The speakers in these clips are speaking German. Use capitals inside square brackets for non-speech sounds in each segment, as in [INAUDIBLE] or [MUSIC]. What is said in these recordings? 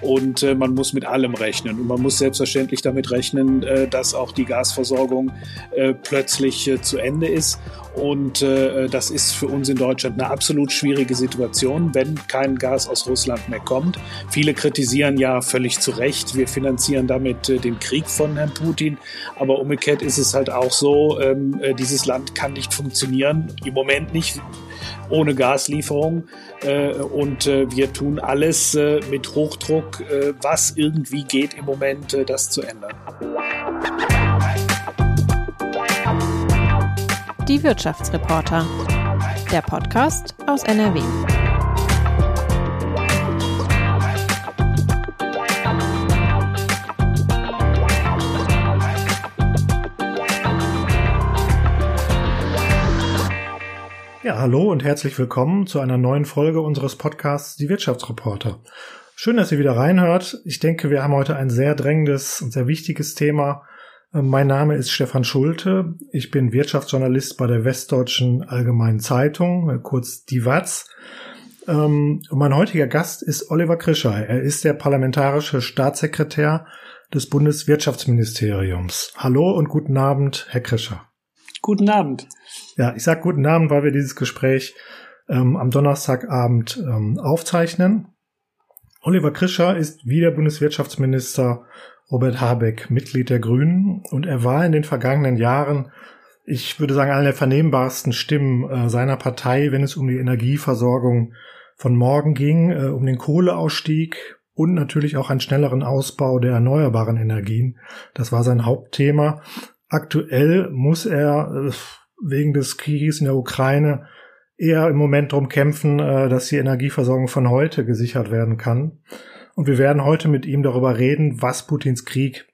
und äh, man muss mit allem rechnen. Und man muss selbstverständlich damit rechnen, äh, dass auch die Gasversorgung äh, plötzlich äh, zu Ende ist. Und äh, das ist für uns in Deutschland eine absolut schwierige Situation, wenn kein Gas aus Russland mehr kommt. Viele kritisieren ja völlig zu Recht, wir finanzieren damit äh, den Krieg von Herrn Putin. Aber umgekehrt ist es halt auch so, ähm, äh, dieses Land kann nicht funktionieren, im Moment nicht ohne Gaslieferung. Äh, und äh, wir tun alles äh, mit Hochdruck, äh, was irgendwie geht im Moment, äh, das zu ändern. Die Wirtschaftsreporter. Der Podcast aus NRW. Hallo und herzlich willkommen zu einer neuen Folge unseres Podcasts Die Wirtschaftsreporter. Schön, dass ihr wieder reinhört. Ich denke, wir haben heute ein sehr drängendes und sehr wichtiges Thema. Äh, mein Name ist Stefan Schulte. Ich bin Wirtschaftsjournalist bei der Westdeutschen Allgemeinen Zeitung, äh, kurz die WAZ. Ähm, und mein heutiger Gast ist Oliver Krischer. Er ist der parlamentarische Staatssekretär des Bundeswirtschaftsministeriums. Hallo und guten Abend, Herr Krischer. Guten Abend. Ja, ich sage guten Abend, weil wir dieses Gespräch ähm, am Donnerstagabend ähm, aufzeichnen. Oliver Krischer ist wie der Bundeswirtschaftsminister Robert Habeck Mitglied der Grünen und er war in den vergangenen Jahren, ich würde sagen, eine der vernehmbarsten Stimmen äh, seiner Partei, wenn es um die Energieversorgung von morgen ging, äh, um den Kohleausstieg und natürlich auch einen schnelleren Ausbau der erneuerbaren Energien. Das war sein Hauptthema. Aktuell muss er äh, wegen des Krieges in der Ukraine eher im Moment darum kämpfen, äh, dass die Energieversorgung von heute gesichert werden kann. Und wir werden heute mit ihm darüber reden, was Putins Krieg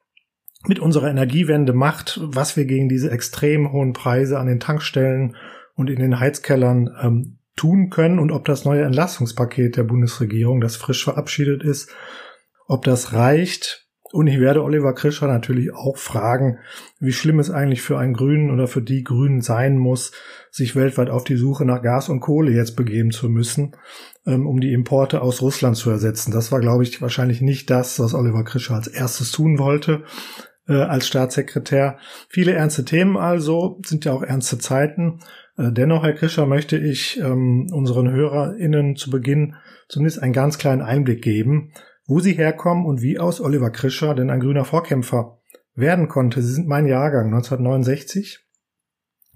mit unserer Energiewende macht, was wir gegen diese extrem hohen Preise an den Tankstellen und in den Heizkellern ähm, tun können und ob das neue Entlastungspaket der Bundesregierung, das frisch verabschiedet ist, ob das reicht, und ich werde Oliver Krischer natürlich auch fragen, wie schlimm es eigentlich für einen Grünen oder für die Grünen sein muss, sich weltweit auf die Suche nach Gas und Kohle jetzt begeben zu müssen, ähm, um die Importe aus Russland zu ersetzen. Das war, glaube ich, wahrscheinlich nicht das, was Oliver Krischer als erstes tun wollte äh, als Staatssekretär. Viele ernste Themen also, sind ja auch ernste Zeiten. Äh, dennoch, Herr Krischer, möchte ich ähm, unseren HörerInnen zu Beginn zumindest einen ganz kleinen Einblick geben, wo sie herkommen und wie aus Oliver Krischer denn ein grüner Vorkämpfer werden konnte. Sie sind mein Jahrgang 1969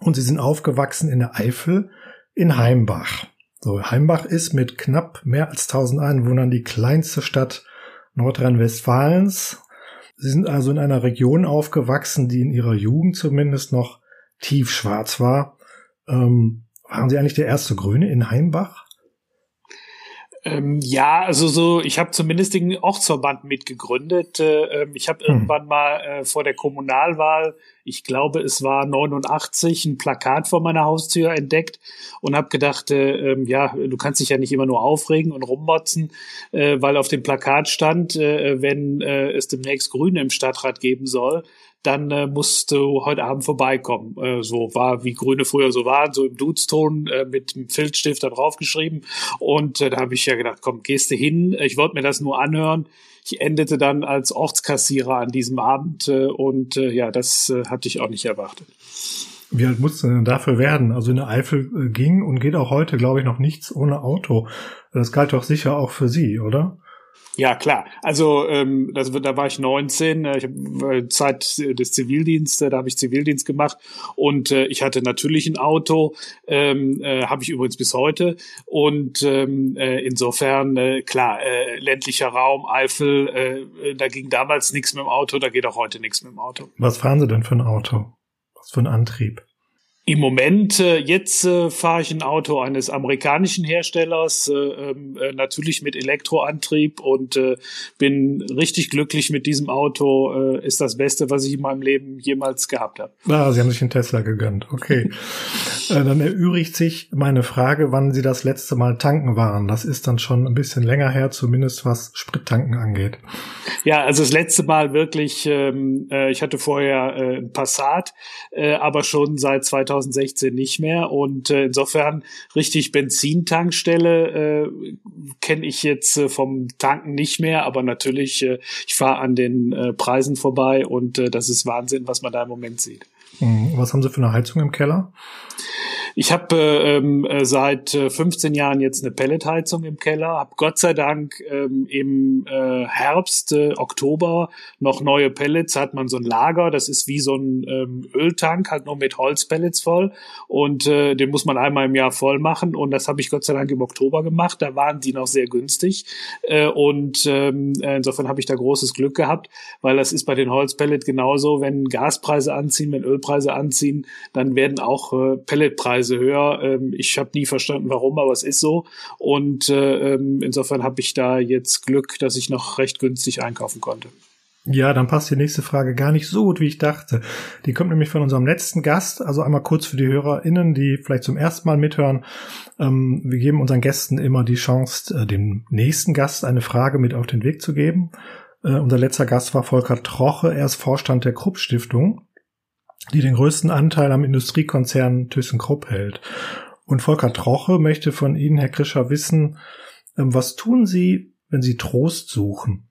und sie sind aufgewachsen in der Eifel in Heimbach. So, Heimbach ist mit knapp mehr als 1000 Einwohnern die kleinste Stadt Nordrhein-Westfalens. Sie sind also in einer Region aufgewachsen, die in ihrer Jugend zumindest noch tiefschwarz war. Ähm, waren Sie eigentlich der erste Grüne in Heimbach? Ähm, ja, also so, ich habe zumindest den Ortsverband mitgegründet. Äh, ähm, ich habe hm. irgendwann mal äh, vor der Kommunalwahl, ich glaube, es war 89, ein Plakat vor meiner Haustür entdeckt und habe gedacht, äh, ähm, ja, du kannst dich ja nicht immer nur aufregen und rummotzen, äh, weil auf dem Plakat stand, äh, wenn äh, es demnächst Grüne im Stadtrat geben soll, dann äh, musst du heute Abend vorbeikommen. Äh, so war, wie Grüne früher so waren, so im Dudeston äh, mit dem Filzstift da draufgeschrieben. Und äh, da habe ich ja gedacht, komm, gehst du hin. Ich wollte mir das nur anhören. Ich endete dann als Ortskassierer an diesem Abend äh, und äh, ja, das äh, hatte ich auch nicht erwartet. Wie alt musste denn dafür werden? Also in der Eifel äh, ging und geht auch heute, glaube ich, noch nichts ohne Auto. Das galt doch sicher auch für Sie, oder? Ja, klar. Also ähm, das, da war ich 19, äh, ich hab, äh, Zeit des Zivildienstes, da habe ich Zivildienst gemacht und äh, ich hatte natürlich ein Auto, ähm, äh, habe ich übrigens bis heute und ähm, äh, insofern äh, klar, äh, ländlicher Raum, Eifel, äh, da ging damals nichts mit dem Auto, da geht auch heute nichts mit dem Auto. Was fahren Sie denn für ein Auto? Was für ein Antrieb? Im Moment, äh, jetzt äh, fahre ich ein Auto eines amerikanischen Herstellers, äh, ähm, äh, natürlich mit Elektroantrieb und bin richtig glücklich mit diesem Auto. Ist das Beste, was ich in meinem Leben jemals gehabt habe. Ah, Sie haben sich einen Tesla gegönnt. Okay. [LAUGHS] dann erübrigt sich meine Frage, wann Sie das letzte Mal tanken waren. Das ist dann schon ein bisschen länger her, zumindest was Sprittanken angeht. Ja, also das letzte Mal wirklich, ähm, äh, ich hatte vorher ein Passat, aber schon seit 2000 2016 nicht mehr. Und äh, insofern richtig Benzintankstelle äh, kenne ich jetzt äh, vom Tanken nicht mehr, aber natürlich, äh, ich fahre an den äh, Preisen vorbei und äh, das ist Wahnsinn, was man da im Moment sieht. Hm, was haben Sie für eine Heizung im Keller? Ich habe ähm, äh, seit 15 äh, Jahren jetzt eine Pelletheizung im Keller, habe Gott sei Dank ähm, im äh, Herbst, äh, Oktober noch neue Pellets, hat man so ein Lager, das ist wie so ein ähm, Öltank, halt nur mit Holzpellets voll und äh, den muss man einmal im Jahr voll machen und das habe ich Gott sei Dank im Oktober gemacht, da waren die noch sehr günstig äh, und ähm, insofern habe ich da großes Glück gehabt, weil das ist bei den Holzpellets genauso, wenn Gaspreise anziehen, wenn Ölpreise anziehen, dann werden auch äh, Pelletpreise Preise höher. Ähm, ich habe nie verstanden, warum, aber es ist so. Und äh, ähm, insofern habe ich da jetzt Glück, dass ich noch recht günstig einkaufen konnte. Ja, dann passt die nächste Frage gar nicht so gut, wie ich dachte. Die kommt nämlich von unserem letzten Gast. Also einmal kurz für die HörerInnen, die vielleicht zum ersten Mal mithören. Ähm, wir geben unseren Gästen immer die Chance, äh, dem nächsten Gast eine Frage mit auf den Weg zu geben. Äh, unser letzter Gast war Volker Troche. Er ist Vorstand der Krupp Stiftung die den größten Anteil am Industriekonzern ThyssenKrupp hält. Und Volker Troche möchte von Ihnen, Herr Krischer, wissen, ähm, was tun Sie, wenn Sie Trost suchen?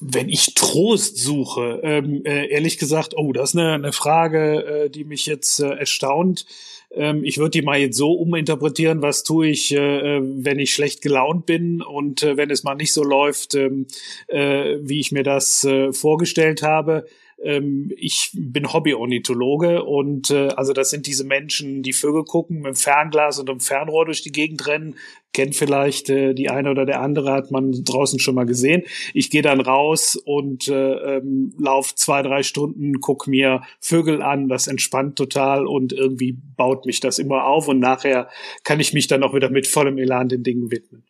wenn ich Trost suche, ähm, äh, ehrlich gesagt, oh, das ist eine, Frage, äh, die mich jetzt äh, erstaunt. Ähm, ich würde die mal jetzt so uminterpretieren, was tue ich, wenn ich schlecht gelaunt bin und wenn es mal nicht so läuft, wie ich mir das vorgestellt habe ähm, ich bin Hobby-Ornithologe und äh, also das sind diese Menschen, die Vögel gucken, mit dem Fernglas und dem Fernrohr durch die Gegend rennen. Kennt vielleicht äh, die eine oder der andere, hat man draußen schon mal gesehen. Ich gehe dann raus und äh, ähm, lauf zwei, drei Stunden, guck mir Vögel an, das entspannt total und irgendwie baut mich das immer auf und nachher kann ich mich dann auch wieder mit vollem Elan den Dingen widmen.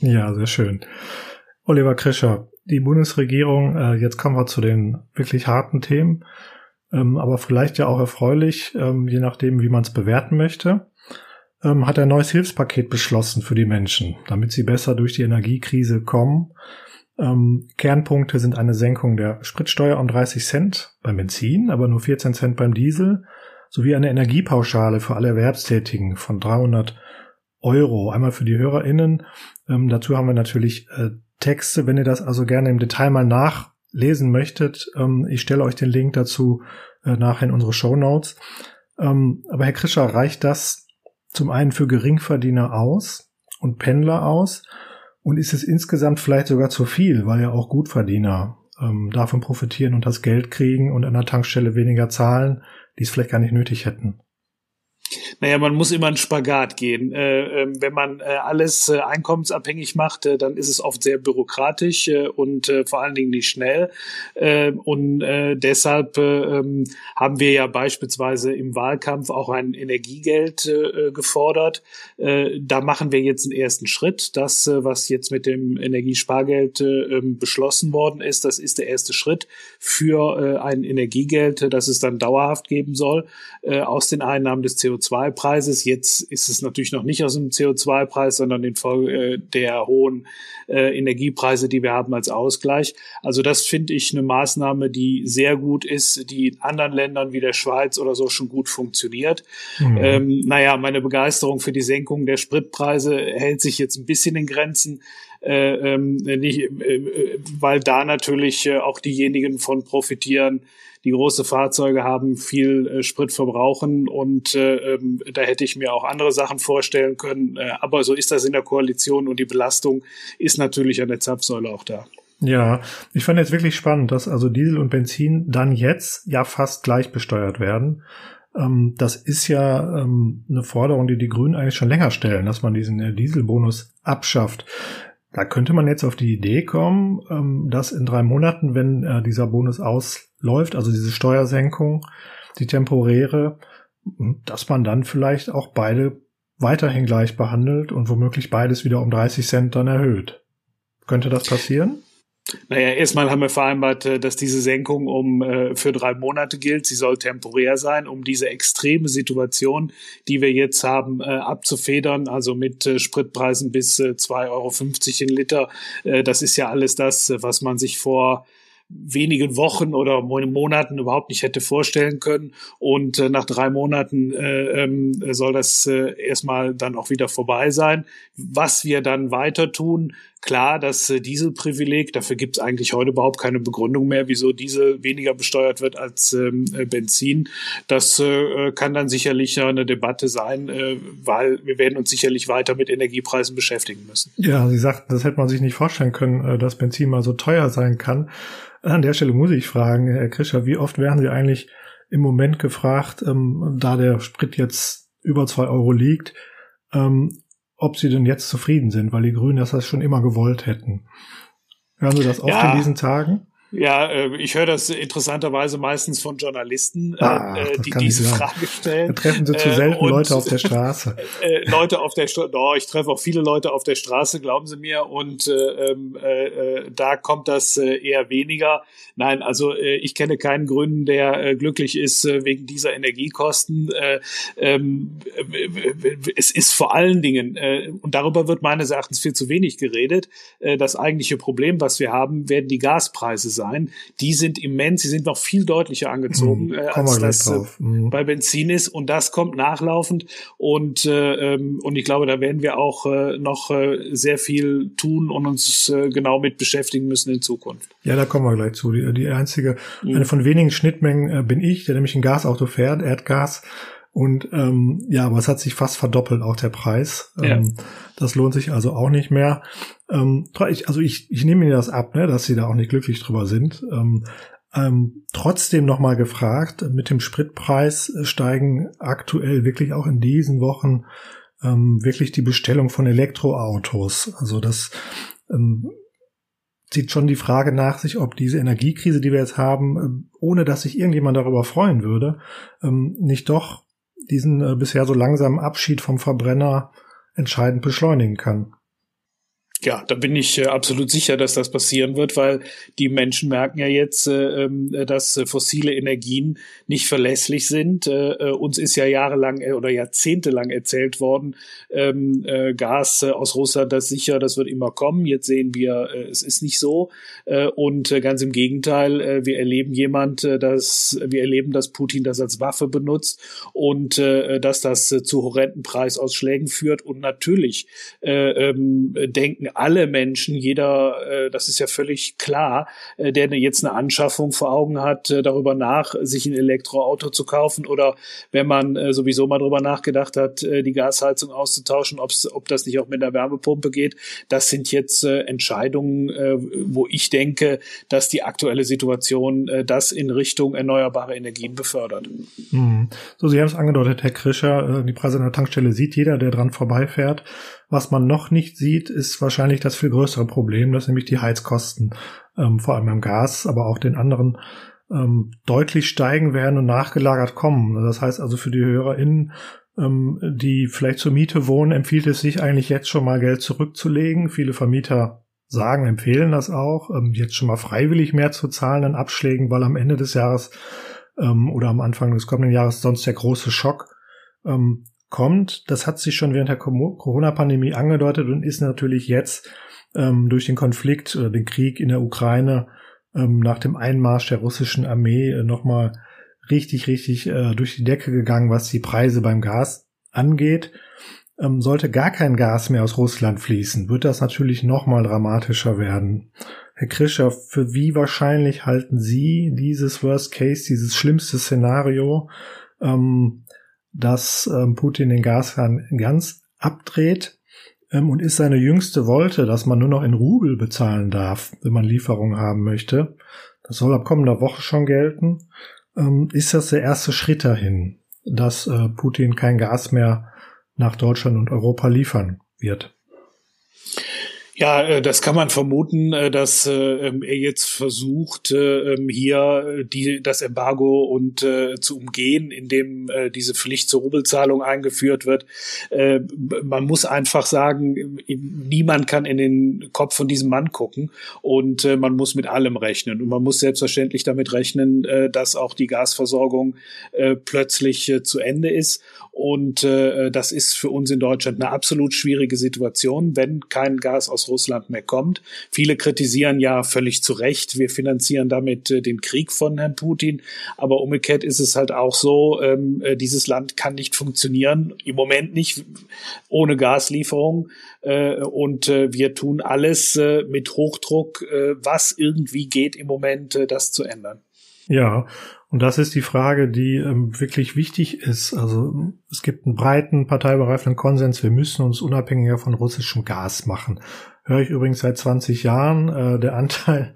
Ja, sehr schön. Oliver Krischer, die Bundesregierung, äh, jetzt kommen wir zu den wirklich harten Themen, ähm, aber vielleicht ja auch erfreulich, ähm, je nachdem, wie man es bewerten möchte, ähm, hat ein neues Hilfspaket beschlossen für die Menschen, damit sie besser durch die Energiekrise kommen. Ähm, Kernpunkte sind eine Senkung der Spritsteuer um 30 Cent beim Benzin, aber nur 14 Cent beim Diesel, sowie eine Energiepauschale für alle Erwerbstätigen von 300 Euro. Einmal für die HörerInnen. Ähm, dazu haben wir natürlich äh, Texte, wenn ihr das also gerne im Detail mal nachlesen möchtet. Ähm, ich stelle euch den Link dazu äh, nachher in unsere Show Notes. Ähm, aber Herr Krischer, reicht das zum einen für Geringverdiener aus und Pendler aus? Und ist es insgesamt vielleicht sogar zu viel, weil ja auch Gutverdiener ähm, davon profitieren und das Geld kriegen und an der Tankstelle weniger zahlen, die es vielleicht gar nicht nötig hätten? Naja, man muss immer einen Spagat gehen. Äh, äh, wenn man äh, alles äh, einkommensabhängig macht, äh, dann ist es oft sehr bürokratisch äh, und vor allen Dingen nicht schnell. und deshalb ähm, haben wir ja beispielsweise im Wahlkampf auch ein Energiegeld gefordert. da machen wir jetzt einen ersten Schritt. Das, was jetzt mit dem Energiespargeld ähm, beschlossen worden ist, das ist der erste Schritt für ein Energiegeld, das es dann dauerhaft geben soll, aus den Einnahmen des CO2 CO2-Preises. Jetzt ist es natürlich noch nicht aus dem CO2-Preis, sondern äh, der hohen Energiepreise, die wir haben als Ausgleich. Also das finde ich eine Maßnahme, die sehr gut ist, die in anderen Ländern wie der Schweiz oder so schon gut funktioniert. Mhm. Ähm, naja, meine Begeisterung für die Senkung der Spritpreise hält sich jetzt ein bisschen in Grenzen. Äh, ähm, nicht, äh, weil da natürlich äh, auch diejenigen von profitieren, die große Fahrzeuge haben, viel äh, Sprit verbrauchen und äh, ähm, da hätte ich mir auch andere Sachen vorstellen können. Äh, aber so ist das in der Koalition und die Belastung ist natürlich an der Zapfsäule auch da. Ja, ich fand jetzt wirklich spannend, dass also Diesel und Benzin dann jetzt ja fast gleich besteuert werden. Ähm, das ist ja ähm, eine Forderung, die die Grünen eigentlich schon länger stellen, dass man diesen äh, Dieselbonus abschafft. Da könnte man jetzt auf die Idee kommen, ähm, dass in drei Monaten, wenn äh, dieser Bonus ausläuft, also diese Steuersenkung, die temporäre, dass man dann vielleicht auch beide weiterhin gleich behandelt und womöglich beides wieder um 30 Cent dann erhöht. Könnte das passieren? Naja, erstmal haben wir vereinbart, äh, dass diese Senkung um äh, für drei Monate gilt. Sie soll temporär sein, um diese extreme Situation, die wir jetzt haben, äh, abzufedern. Also mit äh, Spritpreisen bis äh, 2,50 Euro in Liter. Äh, das ist ja alles das, was man sich vor wenigen Wochen oder Monaten überhaupt nicht hätte vorstellen können. Und äh, nach drei Monaten äh, ähm, soll das äh, erstmal dann auch wieder vorbei sein. Was wir dann weiter tun, klar, das äh, Dieselprivileg, dafür gibt es eigentlich heute überhaupt keine Begründung mehr, wieso Diesel weniger besteuert wird als ähm, äh, Benzin. Das äh, kann dann sicherlich eine Debatte sein, äh, weil wir werden uns sicherlich weiter mit Energiepreisen beschäftigen müssen. Ja, Sie sagten, das hätte man sich nicht vorstellen können, äh, dass Benzin mal so teuer sein kann. An der Stelle muss ich fragen, Herr Krischer, wie oft werden Sie eigentlich im Moment gefragt, ähm, da der Sprit jetzt über zwei Euro liegt, ähm, ob Sie denn jetzt zufrieden sind, weil die Grünen das schon immer gewollt hätten. Hören Sie das oft ja. in diesen Tagen? Ja, äh, ich höre das interessanterweise meistens von Journalisten, äh, ah, äh, die diese Frage stellen. Da treffen Sie zu selten Leute auf der Straße. [LAUGHS] Leute auf der Straße, doch, ich treffe auch viele Leute auf der Straße, glauben Sie mir, und ähm, äh, da kommt das eher weniger. Nein, also äh, ich kenne keinen Gründen, der äh, glücklich ist äh, wegen dieser Energiekosten. Äh, ähm, es ist vor allen Dingen, äh, und darüber wird meines Erachtens viel zu wenig geredet, äh, das eigentliche Problem, was wir haben, werden die Gaspreise sein sein. Die sind immens, sie sind noch viel deutlicher angezogen, mhm, äh, als das äh, mhm. bei Benzin ist. Und das kommt nachlaufend. Und, äh, ähm, und ich glaube, da werden wir auch äh, noch äh, sehr viel tun und uns äh, genau mit beschäftigen müssen in Zukunft. Ja, da kommen wir gleich zu. Die, die einzige, mhm. eine von wenigen Schnittmengen äh, bin ich, der nämlich ein Gasauto fährt, Erdgas. Und ähm, ja, aber es hat sich fast verdoppelt, auch der Preis. Ja. Ähm, das lohnt sich also auch nicht mehr. Ähm, also ich, ich nehme Ihnen das ab, ne, dass Sie da auch nicht glücklich drüber sind. Ähm, ähm, trotzdem nochmal gefragt, mit dem Spritpreis steigen aktuell wirklich auch in diesen Wochen ähm, wirklich die Bestellung von Elektroautos. Also das ähm, zieht schon die Frage nach sich, ob diese Energiekrise, die wir jetzt haben, ähm, ohne dass sich irgendjemand darüber freuen würde, ähm, nicht doch diesen äh, bisher so langsamen Abschied vom Verbrenner entscheidend beschleunigen kann. Ja, da bin ich äh, absolut sicher, dass das passieren wird, weil die Menschen merken ja jetzt, äh, ähm, dass äh, fossile Energien nicht verlässlich sind. Uns ist ja jahrelang oder jahrzehntelang erzählt worden, ähm, Gas aus Russland, das sicher, das wird immer kommen. Jetzt sehen wir, es ist nicht so. und ganz im Gegenteil, wir erleben jemand, dass wir erleben, dass Putin das als Waffe benutzt und dass das zu horrenden Preisausschlägen führt. Und natürlich ähm, denken alle Menschen, jeder, äh, das ist ja völlig klar, äh, der jetzt eine Anschaffung vor Augen hat, äh, darüber nach, sich ein Elektroauto zu kaufen oder wenn man sowieso mal darüber nachgedacht hat, die Gasheizung auszutauschen, ob das nicht auch mit einer Wärmepumpe geht. Das sind jetzt Entscheidungen, wo ich denke, dass die aktuelle Situation das in Richtung erneuerbare Energien befördert. Mhm. So, Sie haben es angedeutet, Herr Krischer, die Preise an der Tankstelle sieht jeder, der dran vorbeifährt. Was man noch nicht sieht, ist wahrscheinlich das viel größere Problem, dass nämlich die Heizkosten, ähm, vor allem beim Gas, aber auch den anderen, ähm, deutlich steigen werden und nachgelagert kommen. Das heißt also für die HörerInnen, ähm, die vielleicht zur Miete wohnen, empfiehlt es sich eigentlich jetzt schon mal Geld zurückzulegen. Viele Vermieter sagen, empfehlen das auch, ähm, jetzt schon mal freiwillig mehr zu zahlen an Abschlägen, weil am Ende des Jahres ähm, oder am Anfang des kommenden Jahres sonst der große Schock ähm, kommt. Das hat sich schon während der Corona-Pandemie angedeutet und ist natürlich jetzt ähm, durch den Konflikt oder den Krieg in der Ukraine ähm, nach dem Einmarsch der russischen Armee äh, nochmal richtig, richtig äh, durch die Decke gegangen, was die Preise beim Gas angeht. Ähm, sollte gar kein Gas mehr aus Russland fließen, wird das natürlich nochmal dramatischer werden. Herr Krischer, für wie wahrscheinlich halten Sie dieses Worst Case, dieses schlimmste Szenario? Ähm, dass ähm, Putin den Gashahn ganz abdreht ähm, und ist seine jüngste Wolte, dass man nur noch in Rubel bezahlen darf, wenn man Lieferungen haben möchte. Das soll ab kommender Woche schon gelten. Ähm, ist das der erste Schritt dahin, dass äh, Putin kein Gas mehr nach Deutschland und Europa liefern wird? Ja, äh, das kann man vermuten, äh, dass äh, ähm, er jetzt versucht, ähm, hier die, das Embargo und zu umgehen, indem diese Pflicht zur Rubelzahlung eingeführt wird. Man muss einfach sagen, niemand kann in den Kopf von diesem Mann gucken und man muss mit allem rechnen. Und man muss selbstverständlich damit rechnen, dass auch die Gasversorgung plötzlich zu Ende ist. Und das ist für uns in Deutschland eine absolut schwierige Situation, wenn kein Gas aus aus Russland mehr kommt. Viele kritisieren ja völlig zu Recht, wir finanzieren damit äh, den Krieg von Herrn Putin. Aber umgekehrt ist es halt auch so, ähm, äh, dieses Land kann nicht funktionieren, im Moment nicht ohne Gaslieferung. Äh, und wir tun alles mit Hochdruck, was irgendwie geht im Moment, das zu ändern. Ja, und das ist die Frage, die ähm, wirklich wichtig ist. Also es gibt einen breiten parteibereifenden Konsens, wir müssen uns unabhängiger von russischem Gas machen. Höre ich übrigens seit 20 Jahren. Äh, der Anteil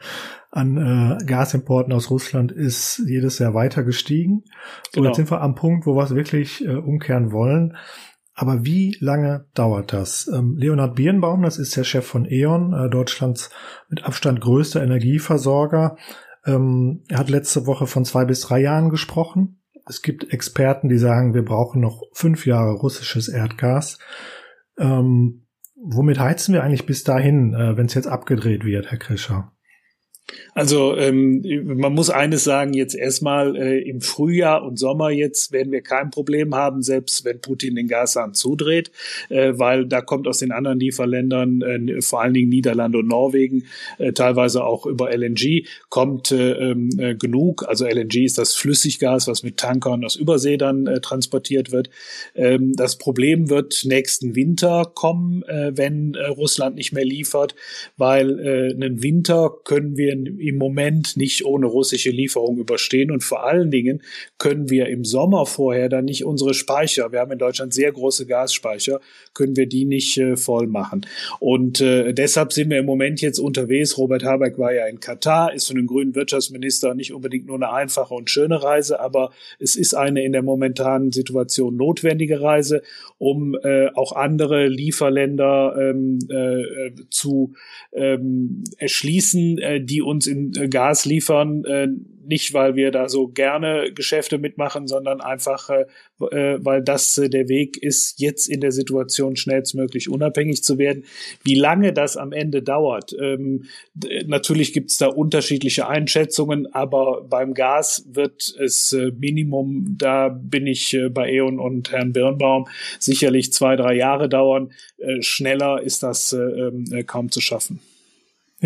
an äh, Gasimporten aus Russland ist jedes Jahr weiter gestiegen. So, genau. jetzt sind wir am Punkt, wo wir es wirklich äh, umkehren wollen. Aber wie lange dauert das? Ähm, Leonhard Birnbaum, das ist der Chef von E.ON, äh, Deutschlands mit Abstand größter Energieversorger, ähm, er hat letzte Woche von zwei bis drei Jahren gesprochen. Es gibt Experten, die sagen, wir brauchen noch fünf Jahre russisches Erdgas. Ähm, womit heizen wir eigentlich bis dahin, äh, wenn es jetzt abgedreht wird, Herr Krischer? Also ähm, man muss eines sagen, jetzt erstmal äh, im Frühjahr und Sommer jetzt werden wir kein Problem haben, selbst wenn Putin den Gashahn zudreht, äh, weil da kommt aus den anderen Lieferländern, äh, vor allen Dingen Niederlande und Norwegen, äh, teilweise auch über LNG, kommt äh, ähm, äh, genug. Also LNG ist das Flüssiggas, was mit Tankern aus Übersee dann transportiert wird. Ähm, das Problem wird nächsten Winter kommen, wenn Russland nicht mehr liefert, weil einen Winter können wir im Moment nicht ohne russische Lieferung überstehen. Und vor allen Dingen können wir im Sommer vorher dann nicht unsere Speicher, wir haben in Deutschland sehr große Gasspeicher, können wir die nicht äh, voll machen. Und äh, deshalb sind wir im Moment jetzt unterwegs. Robert Habeck war ja in Katar, ist für den grünen Wirtschaftsminister nicht unbedingt nur eine einfache und schöne Reise, aber es ist eine in der momentanen Situation notwendige Reise, um äh, auch andere Lieferländer ähm, äh, zu ähm, erschließen, äh, die uns in äh, Gas liefern, äh, nicht weil wir da so gerne Geschäfte mitmachen, sondern einfach, äh, weil das der Weg ist, jetzt in der Situation schnellstmöglich unabhängig zu werden. Wie lange das am Ende dauert, ähm, natürlich gibt es da unterschiedliche Einschätzungen, aber beim Gas wird es Minimum, da bin ich bei E.ON und Herrn Birnbaum, sicherlich zwei, drei Jahre dauern. Schneller ist das äh, äh, kaum zu schaffen.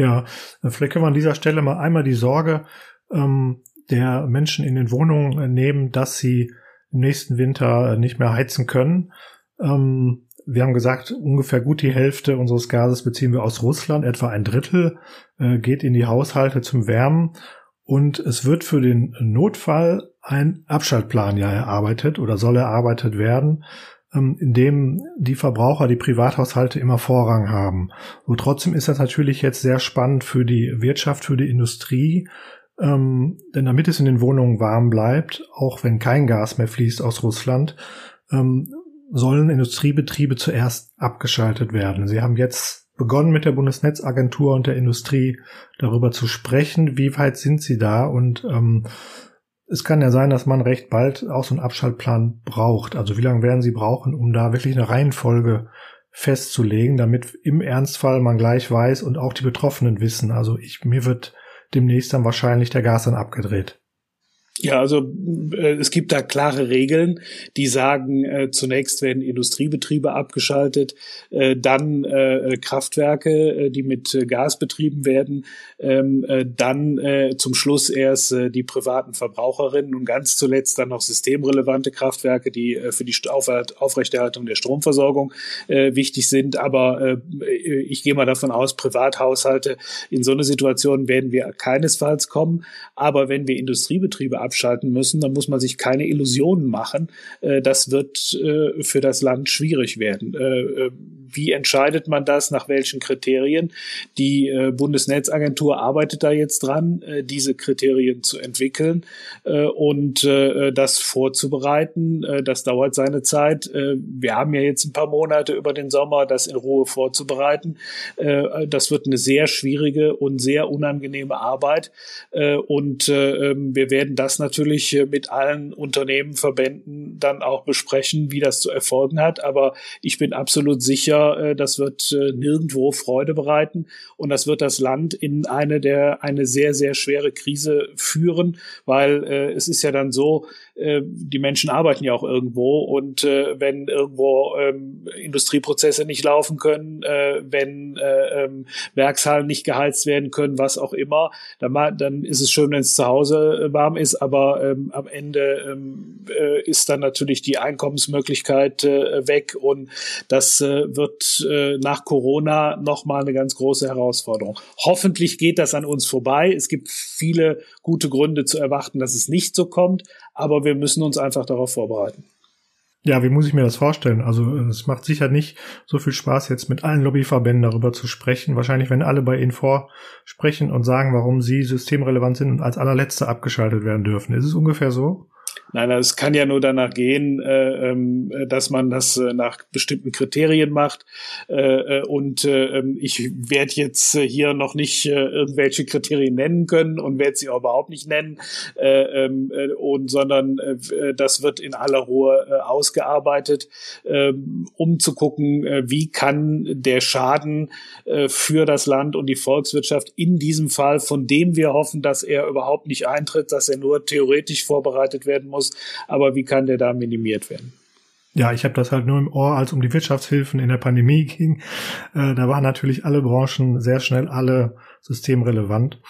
Ja, vielleicht können wir an dieser Stelle mal einmal die Sorge ähm, der Menschen in den Wohnungen nehmen, dass sie im nächsten Winter nicht mehr heizen können. Ähm, wir haben gesagt, ungefähr gut die Hälfte unseres Gases beziehen wir aus Russland, etwa ein Drittel äh, geht in die Haushalte zum Wärmen. Und es wird für den Notfall ein Abschaltplan ja erarbeitet oder soll erarbeitet werden, ähm, in dem die Verbraucher, die Privathaushalte immer Vorrang haben. Und trotzdem ist das natürlich jetzt sehr spannend für die Wirtschaft, für die Industrie, ähm, denn damit es in den Wohnungen warm bleibt, auch wenn kein Gas mehr fließt aus Russland, ähm, sollen Industriebetriebe zuerst abgeschaltet werden. Sie haben jetzt begonnen mit der Bundesnetzagentur und der Industrie darüber zu sprechen, wie weit sind sie da und ähm, es kann ja sein, dass man recht bald auch so einen Abschaltplan braucht. Also wie lange werden Sie brauchen, um da wirklich eine Reihenfolge festzulegen, damit im Ernstfall man gleich weiß und auch die Betroffenen wissen. Also ich, mir wird demnächst dann wahrscheinlich der Gas dann abgedreht. Ja, also äh, es gibt da klare Regeln, die sagen, äh, zunächst werden Industriebetriebe abgeschaltet, äh, dann äh, Kraftwerke, äh, die mit äh, Gas betrieben werden, ähm, äh, dann äh, zum Schluss erst äh, die privaten Verbraucherinnen und ganz zuletzt dann noch systemrelevante Kraftwerke, die äh, für die Auf Aufrechterhaltung der Stromversorgung äh, wichtig sind. Aber äh, ich gehe mal davon aus, Privathaushalte in so eine Situation werden wir keinesfalls kommen. Aber wenn wir Industriebetriebe abschalten müssen, dann muss man sich keine Illusionen machen. Äh, das wird äh, für das Land schwierig werden. Äh, wie entscheidet man das? Nach welchen Kriterien? Die Bundesnetzagentur arbeitet da jetzt dran, diese Kriterien zu entwickeln und das vorzubereiten. Das dauert seine Zeit. Wir haben ja jetzt ein paar Monate über den Sommer, das in Ruhe vorzubereiten. Das wird eine sehr schwierige und sehr unangenehme Arbeit. Und ähm, wir werden das natürlich äh, mit allen Unternehmenverbänden dann auch besprechen, wie das zu erfolgen hat. Aber ich bin absolut sicher, äh, das wird äh, nirgendwo Freude bereiten. Und das wird das Land in eine der eine sehr sehr schwere Krise führen, weil es ist ja dann so, die Menschen arbeiten ja auch irgendwo. Und wenn irgendwo ähm, Industrieprozesse nicht laufen können, wenn äh, ähm, Werkshallen nicht geheizt werden können, was auch immer, dann, ist es schön, wenn es zu Hause warm ist, aber ähm, am Ende ähm, äh, ist dann natürlich die Einkommensmöglichkeit äh, weg und das äh, wird äh, nach Corona nochmal eine ganz große Herausforderung. Hoffentlich geht das an uns vorbei. Es gibt viele gute Gründe zu erwarten, dass es nicht so kommt, aber wir müssen uns einfach darauf vorbereiten. Ja, wie muss ich mir das vorstellen? Also es macht sicher nicht so viel Spaß, jetzt mit allen Lobbyverbänden darüber zu sprechen. Wahrscheinlich, wenn alle bei Ihnen vorsprechen und sagen, warum Sie systemrelevant sind und als allerletzte abgeschaltet werden dürfen. Ist es ungefähr so? Nein, es kann ja nur danach gehen, äh, ähm, dass man das äh, nach bestimmten Kriterien macht. Äh, äh und äh, ähm, ich werde jetzt hier noch nicht äh, irgendwelche Kriterien nennen können und werde sie auch überhaupt nicht nennen, äh, ähm, äh, und sondern äh, das wird in aller Ruhe äh, ausgearbeitet, äh, um zu gucken, äh, wie kann der Schaden äh, für das Land und die Volkswirtschaft in diesem Fall, von dem wir hoffen, dass er überhaupt nicht eintritt, dass er nur theoretisch vorbereitet werden muss muss, aber wie kann der da minimiert werden? Ja, ich habe das halt nur im Ohr, als um die Wirtschaftshilfen in der Pandemie ging. Äh, da waren natürlich alle Branchen sehr schnell alle systemrelevant.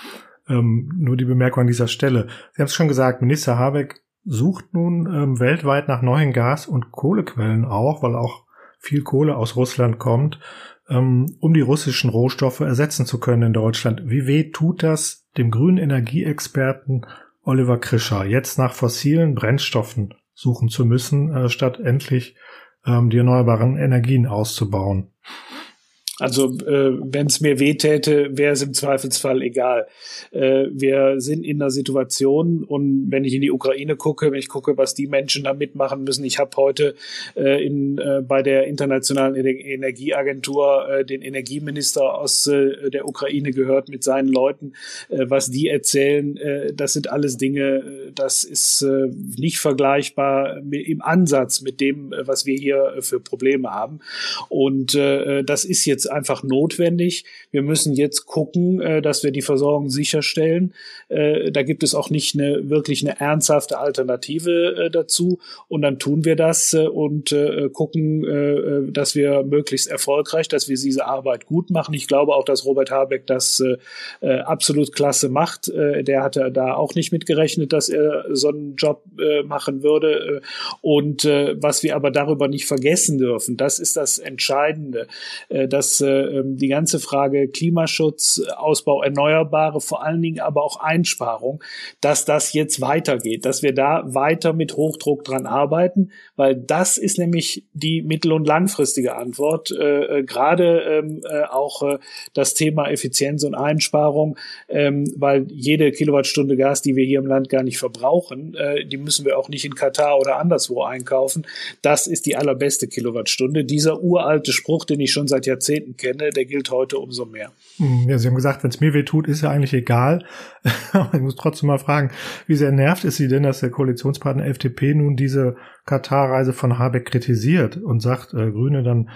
Ähm, nur die Bemerkung an dieser Stelle. Sie haben es schon gesagt, Minister Habeck sucht nun ähm, weltweit nach neuen Gas- und Kohlequellen auch, weil auch viel Kohle aus Russland kommt, ähm, um die russischen Rohstoffe ersetzen zu können in Deutschland. Wie weh tut das dem grünen Energieexperten Oliver Krischer, jetzt nach fossilen Brennstoffen suchen zu müssen, äh, statt endlich ähm, die erneuerbaren Energien auszubauen. Also äh, wenn es mir wehtäte, wäre es im Zweifelsfall egal. Äh, wir sind in einer Situation und wenn ich in die Ukraine gucke, wenn ich gucke, was die Menschen da mitmachen müssen, ich habe heute äh, in, äh, bei der Internationalen Energieagentur äh, den Energieminister aus äh, der Ukraine gehört mit seinen Leuten, äh, was die erzählen, äh, das sind alles Dinge, äh, das ist äh, nicht vergleichbar mit, im Ansatz mit dem, äh, was wir hier äh, für Probleme haben. Und äh, das ist jetzt einfach notwendig. Wir müssen jetzt gucken, äh, dass wir die Versorgung sicherstellen. Äh, da gibt es auch nicht eine wirklich eine ernsthafte Alternative äh, dazu. Und dann tun wir das äh, und äh, gucken, äh, dass wir möglichst erfolgreich, dass wir diese Arbeit gut machen. Ich glaube auch, dass Robert Habeck das äh, absolut klasse macht. Äh, der hatte da auch nicht mitgerechnet, dass er so einen Job äh, machen würde. Und äh, was wir aber darüber nicht vergessen dürfen, das ist das Entscheidende, äh, dass äh, die ganze Frage Klimaschutz, Ausbau Erneuerbare, vor allen Dingen aber auch Einsparung, dass das jetzt weitergeht, dass wir da weiter mit Hochdruck dran arbeiten, weil das ist nämlich die mittel- und langfristige Antwort. Äh, äh, Gerade ähm, äh, auch das Thema Effizienz und Einsparung, ähm, weil jede Kilowattstunde Gas, die wir hier im Land gar nicht verbrauchen, die müssen wir auch nicht in Katar oder anderswo einkaufen. Das ist die allerbeste Kilowattstunde. Dieser uralte Spruch, den ich schon seit Jahrzehnten Jahrzehnten kenne, der gilt heute umso mehr. Hm, ja, Sie haben gesagt, wenn es mir weh tut, ist ja eigentlich egal. [LAUGHS] Ich muss trotzdem mal fragen, wie sehr nervt es Sie denn, dass der Koalitionspartner FDP nun diese Katar-Reise von Habeck kritisiert und sagt, äh, Grüne, dann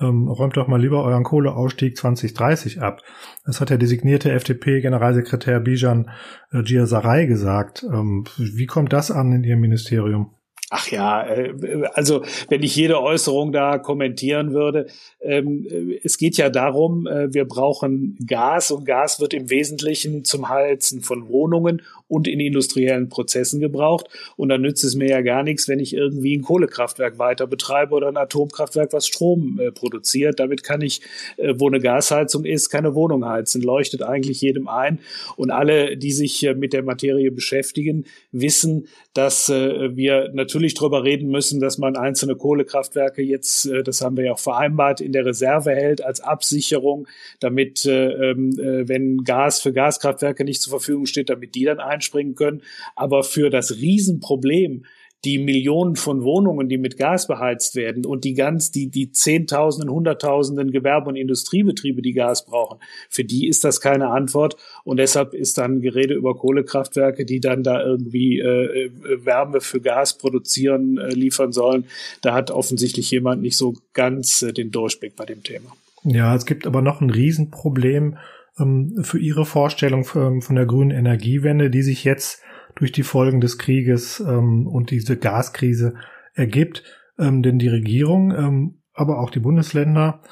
ähm, räumt doch mal lieber euren Kohleausstieg 2030 ab. Das hat der designierte FDP-Generalsekretär Bijan äh, Giasaray gesagt. Ähm, wie kommt das an in Ihrem Ministerium? Ach ja, äh, also wenn ich jede Äußerung da kommentieren würde, ähm, äh, es geht ja darum, äh, wir brauchen Gas und Gas wird im Wesentlichen zum Heizen von Wohnungen und in industriellen Prozessen gebraucht. Und dann nützt es mir ja gar nichts, wenn ich irgendwie ein Kohlekraftwerk weiter betreibe oder ein Atomkraftwerk, was Strom produziert. Damit kann ich, wo eine Gasheizung ist, keine Wohnung heizen. Leuchtet eigentlich jedem ein. Und alle, die sich mit der Materie beschäftigen, wissen, dass wir natürlich darüber reden müssen, dass man einzelne Kohlekraftwerke jetzt, äh, das haben wir ja auch vereinbart, in der Reserve hält als Absicherung, damit, äh, ähm, äh, wenn Gas für Gaskraftwerke nicht zur Verfügung steht, damit die dann einspringen können. Aber für das Riesenproblem, die Millionen von Wohnungen, die mit Gas beheizt werden und die ganz, die, die Zehntausenden, Hunderttausenden Gewerbe- und Industriebetriebe, die Gas brauchen, für die ist das keine Antwort. Und deshalb ist dann Gerede über Kohlekraftwerke, die dann da irgendwie äh, äh, Wärme für Gas produzieren, äh, liefern sollen. Da hat offensichtlich jemand nicht so ganz äh, den Durchblick bei dem Thema. Ja, es gibt aber noch ein Riesenproblem für Ihre Vorstellung für, von der grünen Energiewende, die sich jetzt durch die Folgen des Krieges ähm, und diese Gaskrise ergibt. Ähm, denn die Regierung, ähm, aber auch die Bundesländer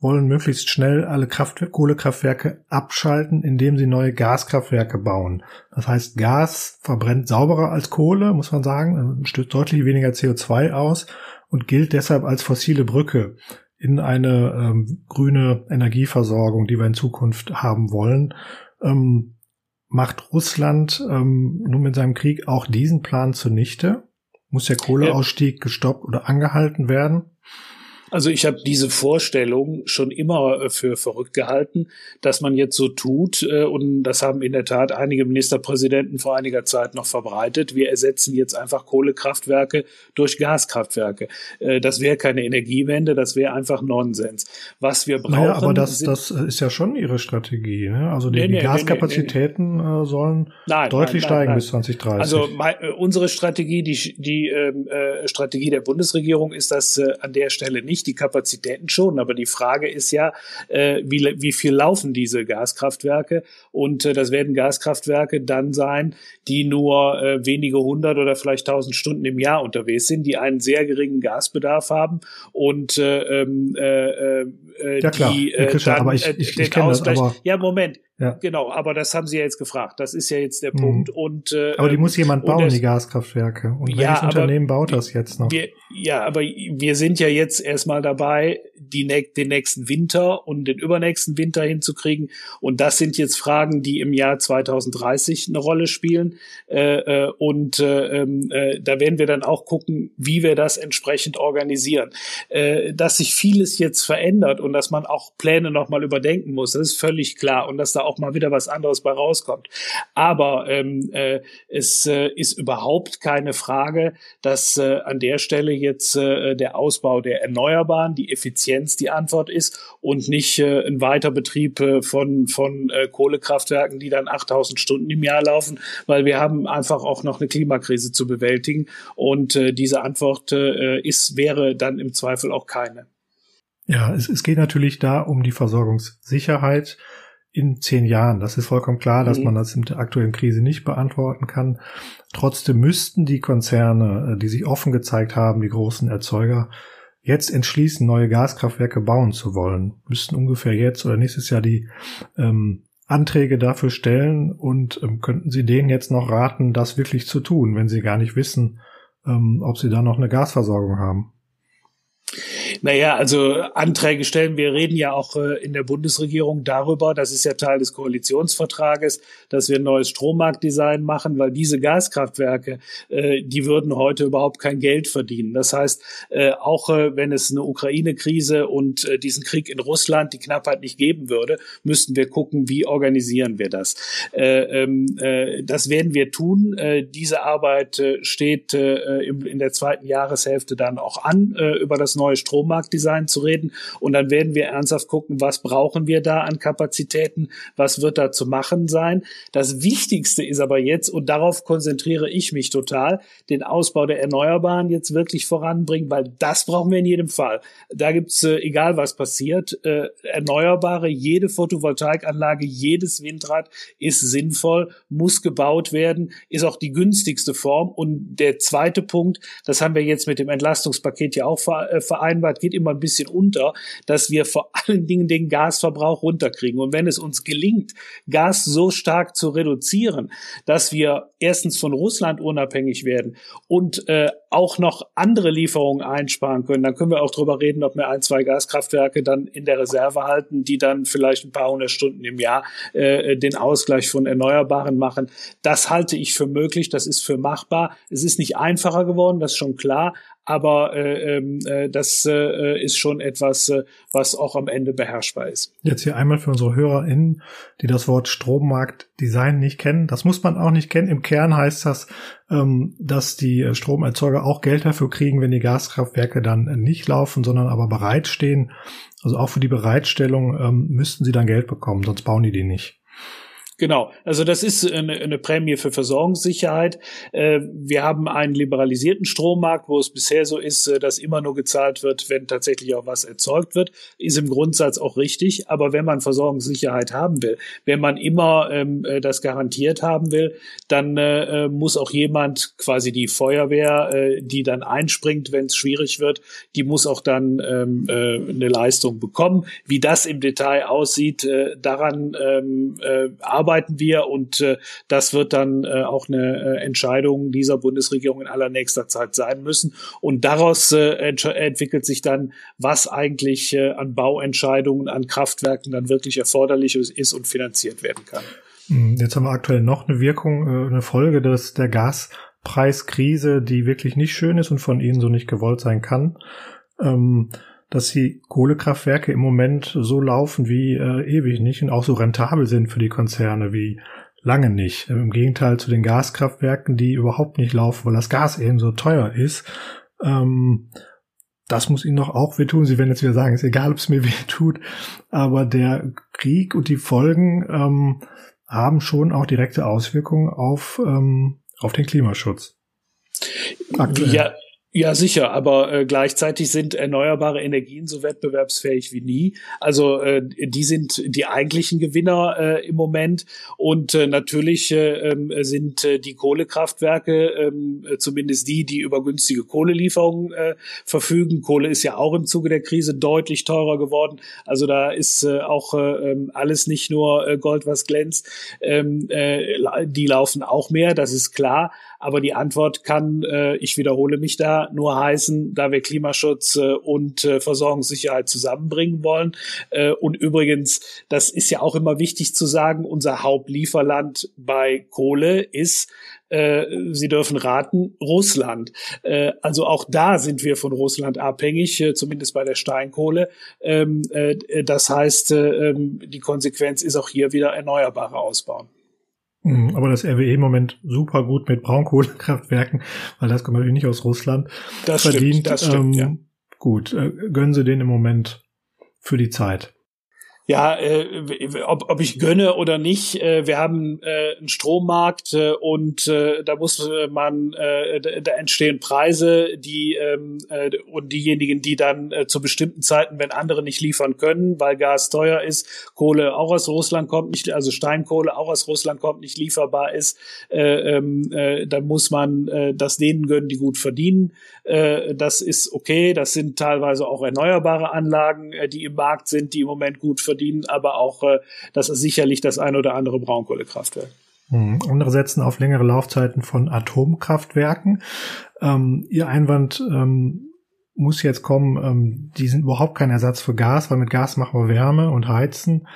wollen möglichst schnell alle Kraft Kohlekraftwerke abschalten, indem sie neue Gaskraftwerke bauen. Das heißt, Gas verbrennt sauberer als Kohle, muss man sagen, stößt deutlich weniger CO2 aus und gilt deshalb als fossile Brücke in eine ähm, grüne Energieversorgung, die wir in Zukunft haben wollen. Ähm, macht Russland ähm, nun mit seinem Krieg auch diesen Plan zunichte? Muss der Kohleausstieg gestoppt oder angehalten werden? Also ich habe diese Vorstellung schon immer äh, für verrückt gehalten, dass man jetzt so tut, äh, und das haben in der Tat einige Ministerpräsidenten vor einiger Zeit noch verbreitet. Wir ersetzen jetzt einfach Kohlekraftwerke durch Gaskraftwerke. Äh, das wäre keine Energiewende, das wäre einfach Nonsens. Was wir brauchen. Naja, aber das, das ist ja schon Ihre Strategie. Ne? Also die, nee, nee, die Gaskapazitäten nee, sollen nein, deutlich nein, steigen nein, bis 2030. Also unsere Strategie, die, die ähm, äh, Strategie der Bundesregierung ist das äh, an der Stelle nicht nicht, die Kapazitäten schon, aber die Frage ist ja, äh, wie, wie viel laufen diese Gaskraftwerke? Und äh, das werden Gaskraftwerke dann sein, die nur äh, wenige hundert oder vielleicht tausend Stunden im Jahr unterwegs sind, die einen sehr geringen Gasbedarf haben und äh, ähm, äh, äh, ja, klar. die äh, dann aber ich, äh, ich, ich den Ausgleich. Das, aber ja, Moment, ja. Genau, aber das haben Sie ja jetzt gefragt. Das ist ja jetzt der mhm. Punkt. Und äh, aber die muss jemand bauen, das, die Gaskraftwerke. Und welches ja, Unternehmen baut das jetzt noch? Wir, ja, aber wir sind ja jetzt erstmal dabei, die, den nächsten Winter und den übernächsten Winter hinzukriegen. Und das sind jetzt Fragen, die im Jahr 2030 eine Rolle spielen. Äh, äh, und äh, ähm, äh, da werden wir dann auch gucken, wie wir das entsprechend organisieren. Äh, dass sich vieles jetzt verändert und dass man auch Pläne nochmal überdenken muss, das ist völlig klar. Und dass da auch mal wieder was anderes bei rauskommt. Aber ähm, äh, es äh, ist überhaupt keine Frage, dass äh, an der Stelle jetzt äh, der Ausbau der Erneuerbaren, die Effizienz die Antwort ist und nicht äh, ein Weiterbetrieb äh, von, von äh, Kohlekraftwerken, die dann 8000 Stunden im Jahr laufen, weil wir haben einfach auch noch eine Klimakrise zu bewältigen und äh, diese Antwort äh, ist, wäre dann im Zweifel auch keine. Ja, es, es geht natürlich da um die Versorgungssicherheit in zehn Jahren. Das ist vollkommen klar, dass mhm. man das in der aktuellen Krise nicht beantworten kann. Trotzdem müssten die Konzerne, äh, die sich offen gezeigt haben, die großen Erzeuger, jetzt entschließen, neue Gaskraftwerke bauen zu wollen. Müssten ungefähr jetzt oder nächstes Jahr die ähm, Anträge dafür stellen und ähm, könnten Sie denen jetzt noch raten, das wirklich zu tun, wenn Sie gar nicht wissen, ähm, ob Sie da noch eine Gasversorgung haben. Naja, also Anträge stellen. Wir reden ja auch äh, in der Bundesregierung darüber, das ist ja Teil des Koalitionsvertrages, dass wir ein neues Strommarktdesign machen, weil diese Gaskraftwerke, äh, die würden heute überhaupt kein Geld verdienen. Das heißt, äh, auch wenn es eine Ukraine-Krise und diesen Krieg in Russland, die Knappheit nicht geben würde, müssten wir gucken, wie organisieren wir das. Äh, ähm, äh, das werden wir tun. Diese Arbeit steht in der zweiten Jahreshälfte dann auch an, über das neue Strommarktdesign zu reden. Und dann werden wir ernsthaft gucken, was brauchen wir da an Kapazitäten, was wird da zu machen sein. Das Wichtigste ist aber jetzt, und darauf konzentriere ich mich total, den Ausbau der Erneuerbaren jetzt wirklich voranbringen, weil das brauchen wir in jedem Fall. Da gibt's, äh, egal was passiert, äh, Erneuerbare, jede Photovoltaikanlage, jedes Windrad ist sinnvoll, muss gebaut werden, ist auch die günstigste Form. Und der zweite Punkt, das haben wir jetzt mit dem Entlastungspaket ja auch äh, vereinbart, geht immer ein bisschen unter, dass wir vor allen Dingen den Gasverbrauch runterkriegen. Und wenn es uns gelingt, Gas so stark zu reduzieren, dass wir erstens von Russland unabhängig werden und äh, auch noch andere Lieferungen einsparen können, dann können wir auch darüber reden, ob wir ein, zwei Gaskraftwerke dann in der Reserve halten, die dann vielleicht ein paar hundert Stunden im Jahr äh, den Ausgleich von Erneuerbaren machen. Das halte ich für möglich, das ist für machbar. Es ist nicht einfacher geworden, das ist schon klar, aber äh, ähm, äh, das äh, ist schon etwas, äh, was auch am Ende beherrschbar ist. Jetzt hier einmal für unsere HörerInnen, die das Wort Strommarktdesign nicht kennen. Das muss man auch nicht kennen. Im Kern heißt das, ähm, dass die Stromerzeuger auch Geld dafür kriegen, wenn die Gaskraftwerke dann nicht laufen, sondern aber bereitstehen. Also auch für die Bereitstellung ähm, müssten sie dann Geld bekommen, sonst bauen die die nicht. Genau, also das ist eine, eine Prämie für Versorgungssicherheit. Äh, wir haben einen liberalisierten Strommarkt, wo es bisher so ist, äh, dass immer nur gezahlt wird, wenn tatsächlich auch was erzeugt wird. Ist im Grundsatz auch richtig, aber wenn man Versorgungssicherheit haben will, wenn man immer ähm, äh, das garantiert haben will, dann muss auch jemand, quasi die Feuerwehr, die dann einspringt, wenn es schwierig wird, die muss auch dann ähm, äh, eine Leistung bekommen. Wie das im Detail aussieht, daran ähm, arbeiten arbeiten wir und äh, das wird dann äh, auch eine äh, Entscheidung dieser Bundesregierung in allernächster Zeit sein müssen. Und daraus äh, ent entwickelt sich dann, was eigentlich äh, an Bauentscheidungen, an Kraftwerken dann wirklich erforderlich ist und finanziert werden kann. Hm, jetzt haben wir aktuell noch eine Wirkung, äh, eine Folge des, der Gaspreiskrise, die wirklich nicht schön ist und von Ihnen so nicht gewollt sein kann. Ähm, dass die Kohlekraftwerke im Moment so laufen wie äh, ewig nicht und auch so rentabel sind für die Konzerne wie lange nicht. Im Gegenteil zu den Gaskraftwerken, die überhaupt nicht laufen, weil das Gas eben so teuer ist. Ähm, das muss ihnen doch auch wehtun. Sie werden jetzt wieder sagen, ist egal, ob es mir [LAUGHS] wehtut, aber der Krieg und die Folgen ähm, haben schon auch direkte Auswirkungen auf, ähm, auf den Klimaschutz. Aktuell. Ja, ja, sicher, aber äh, gleichzeitig sind erneuerbare Energien so wettbewerbsfähig wie nie. Also äh, die sind die eigentlichen Gewinner äh, im Moment und äh, natürlich äh, ähm, sind äh, die Kohlekraftwerke äh, zumindest die, die über günstige Kohlelieferungen äh, verfügen. Kohle ist ja auch im Zuge der Krise deutlich teurer geworden. Also da ist äh, auch äh, ähm, alles nicht nur äh, Gold, was glänzt. Ähm, äh, die laufen auch mehr, das ist klar. Aber die Antwort kann, äh, ich wiederhole mich da, nur heißen, da wir Klimaschutz äh, und äh, Versorgungssicherheit zusammenbringen wollen. Äh, und übrigens, das ist ja auch immer wichtig zu sagen, unser Hauptlieferland bei Kohle ist äh, Sie dürfen raten, Russland. Äh, also auch da sind wir von Russland abhängig, äh, zumindest bei der Steinkohle. Ähm, äh, das heißt, äh, ähm, die Konsequenz ist auch hier wieder Erneuerbare ausbauen. Mhm, aber das RWE im Moment super gut mit Braunkohlekraftwerken, weil das kommt natürlich nicht aus Russland. Das verdient. Stimmt, das stimmt, ähm, ja. Gut, äh, gönnen Sie den im Moment für die Zeit ja, äh, ob, ob ich gönne oder nicht, äh, wir haben äh, einen Strommarkt äh, und äh, da muss äh, man, äh, da entstehen Preise, die ähm, äh, und diejenigen, die dann äh, zu bestimmten Zeiten, wenn andere nicht liefern können, weil Gas teuer ist, Kohle auch aus Russland kommt nicht, also Steinkohle auch aus Russland kommt, nicht lieferbar ist, äh, ähm, äh, dann muss man äh, das denen gönnen, die gut verdienen. Äh, das ist okay, das sind teilweise auch erneuerbare Anlagen, äh, die im Markt sind, die im Moment gut verdienen verdienen, aber auch äh, das ist sicherlich das ein oder andere Braunkohlekraftwerk. Hm. Andere setzen auf längere Laufzeiten von Atomkraftwerken. Ähm, Ihr Einwand ähm, muss jetzt kommen, ähm, die sind überhaupt kein Ersatz für Gas, weil mit Gas machen wir Wärme und Heizen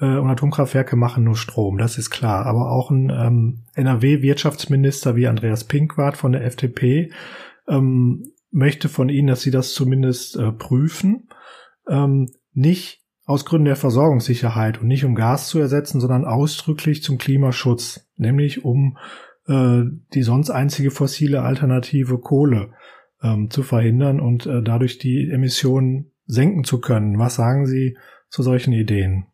äh, und Atomkraftwerke machen nur Strom, das ist klar. Aber auch ein ähm, NRW-Wirtschaftsminister wie Andreas Pinkwart von der FDP ähm, möchte von Ihnen, dass Sie das zumindest äh, prüfen. Ähm, nicht aus Gründen der Versorgungssicherheit und nicht um Gas zu ersetzen, sondern ausdrücklich zum Klimaschutz, nämlich um äh, die sonst einzige fossile Alternative Kohle ähm, zu verhindern und äh, dadurch die Emissionen senken zu können. Was sagen Sie zu solchen Ideen?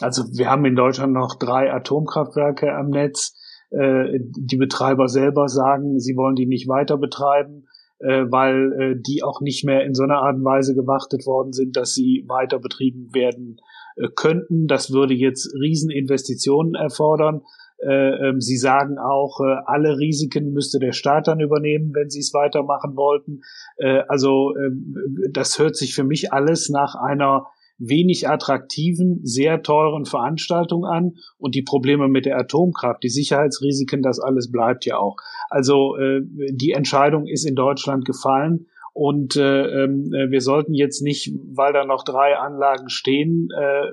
Also wir haben in Deutschland noch drei Atomkraftwerke am Netz. Äh, die Betreiber selber sagen, sie wollen die nicht weiter betreiben äh, weil äh, die auch nicht mehr in so einer Art und Weise gewartet worden sind, dass sie weiter betrieben werden äh, könnten. Das würde jetzt Rieseninvestitionen erfordern. Äh, ähm, sie sagen auch, äh, alle Risiken müsste der Staat dann übernehmen, wenn sie es weitermachen wollten. Äh, also ähm, das hört sich für mich alles nach einer wenig attraktiven, sehr teuren Veranstaltung an und die Probleme mit der Atomkraft, die Sicherheitsrisiken, das alles bleibt ja auch. Also äh, die Entscheidung ist in Deutschland gefallen und äh, äh, wir sollten jetzt nicht, weil da noch drei Anlagen stehen, äh,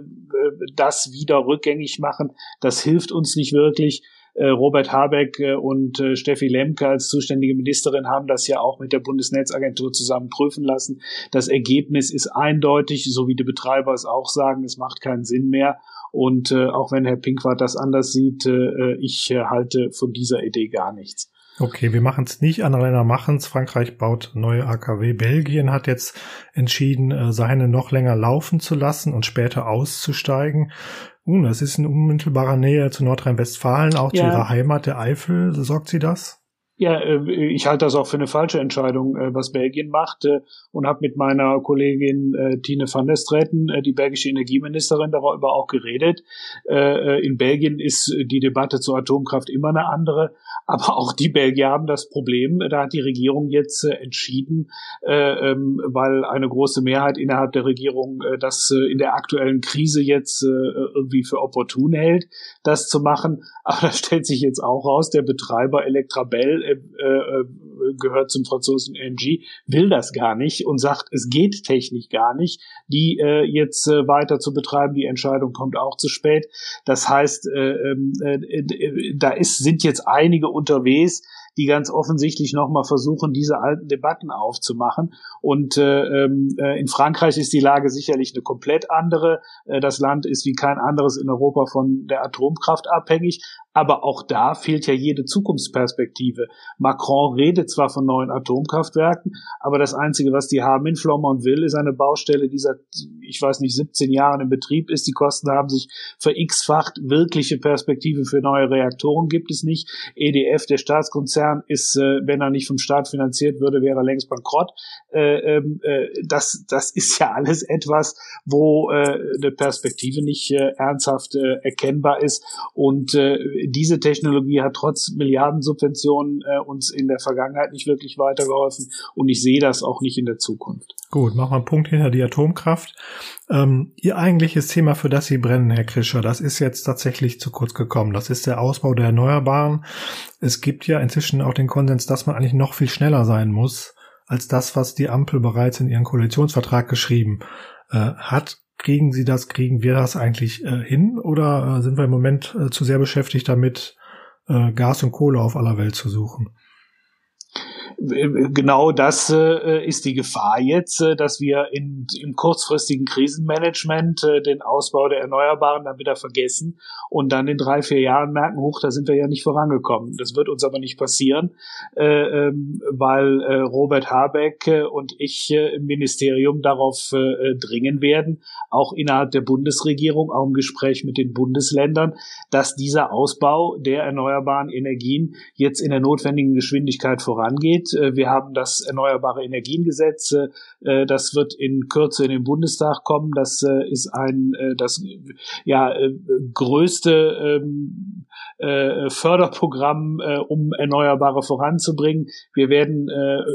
das wieder rückgängig machen. Das hilft uns nicht wirklich. Äh, Robert Habeck äh, und äh, Steffi Lemke als zuständige Ministerin haben das ja auch mit der Bundesnetzagentur zusammen prüfen lassen. Das Ergebnis ist eindeutig, so wie die Betreiber es auch sagen, es macht keinen Sinn mehr. Und auch wenn Herr Pinkwart das anders sieht, ich halte von dieser Idee gar nichts. Okay, wir machen es nicht, andere machen es. Frankreich baut neue AKW. Belgien hat jetzt entschieden, seine noch länger laufen zu lassen und später auszusteigen. Uh, das ist in unmittelbarer Nähe zu Nordrhein-Westfalen, auch ja. zu ihrer Heimat der Eifel. Sorgt sie das? Ja, äh, ich halte das auch für eine falsche Entscheidung, äh, was Belgien macht äh, und habe mit meiner Kollegin Tine van der Streten, die belgische Energieministerin, darüber auch geredet. In Belgien ist die Debatte zur Atomkraft immer eine andere, [LAUGHS] aber auch die Belgier haben das Problem, da hat die Regierung jetzt entschieden, ähm, weil eine große Mehrheit innerhalb der Regierung das in der aktuellen Krise jetzt irgendwie für opportun hält, das zu machen. Aber da stellt sich jetzt auch raus, der Betreiber Electrabel äh, äh, gehört zum französischen MG, will das gar nicht und sagt, es geht technisch gar nicht, die äh, jetzt äh, weiter zu betreiben. Die Entscheidung kommt auch zu spät. Das heißt, äh, ähm, äh, da ist, sind jetzt einige unterwegs, die ganz offensichtlich nochmal versuchen, diese alten Debatten aufzumachen. Und äh, ähm, äh, in Frankreich ist die Lage sicherlich eine komplett andere. Äh, das Land ist wie kein anderes in Europa von der Atomkraft abhängig. Aber auch da fehlt ja jede Zukunftsperspektive. Macron redet zwar von neuen Atomkraftwerken, aber das Einzige, was die haben in Flamanville, ist eine Baustelle, die seit, ich weiß nicht, 17 Jahren im Betrieb ist. Die Kosten haben sich ver-x-facht. Wirkliche Perspektive für neue Reaktoren gibt es nicht. EDF, der Staatskonzern, ist, äh, wenn er nicht vom Staat finanziert würde, wäre er längst bankrott. Äh, ähm, äh, das, das ist ja alles etwas, wo eine Perspektive nicht ernsthaft erkennbar ist. Und diese Technologie hat trotz Milliardensubventionen äh, uns in der Vergangenheit nicht wirklich weitergeholfen und ich sehe das auch nicht in der Zukunft. Gut, machen wir einen Punkt hinter die Atomkraft. Ähm, Ihr eigentliches Thema, für das Sie brennen, Herr Krischer, das ist jetzt tatsächlich zu kurz gekommen. Das ist der Ausbau der Erneuerbaren. Es gibt ja inzwischen auch den Konsens, dass man eigentlich noch viel schneller sein muss als das, was die Ampel bereits in ihren Koalitionsvertrag geschrieben äh, hat. Kriegen Sie das, kriegen wir das eigentlich äh, hin oder äh, sind wir im Moment äh, zu sehr beschäftigt damit, äh, Gas und Kohle auf aller Welt zu suchen? Genau das äh, ist die Gefahr jetzt, äh, dass wir in, im kurzfristigen Krisenmanagement äh, den Ausbau der Erneuerbaren dann wieder vergessen und dann in drei, vier Jahren merken, hoch, da sind wir ja nicht vorangekommen. Das wird uns aber nicht passieren, äh, ähm, weil äh, Robert Habeck äh, und ich im Ministerium darauf dringen werden, auch innerhalb der Bundesregierung, auch im Gespräch mit den Bundesländern, dass dieser Ausbau der erneuerbaren Energien jetzt in der notwendigen Geschwindigkeit vorangeht äh, wir haben das Erneuerbare Energiengesetz, äh, das wird in Kürze in den Bundestag kommen. Das äh, ist ein das ja größte ähm, Förderprogramm, um Erneuerbare voranzubringen. Wir werden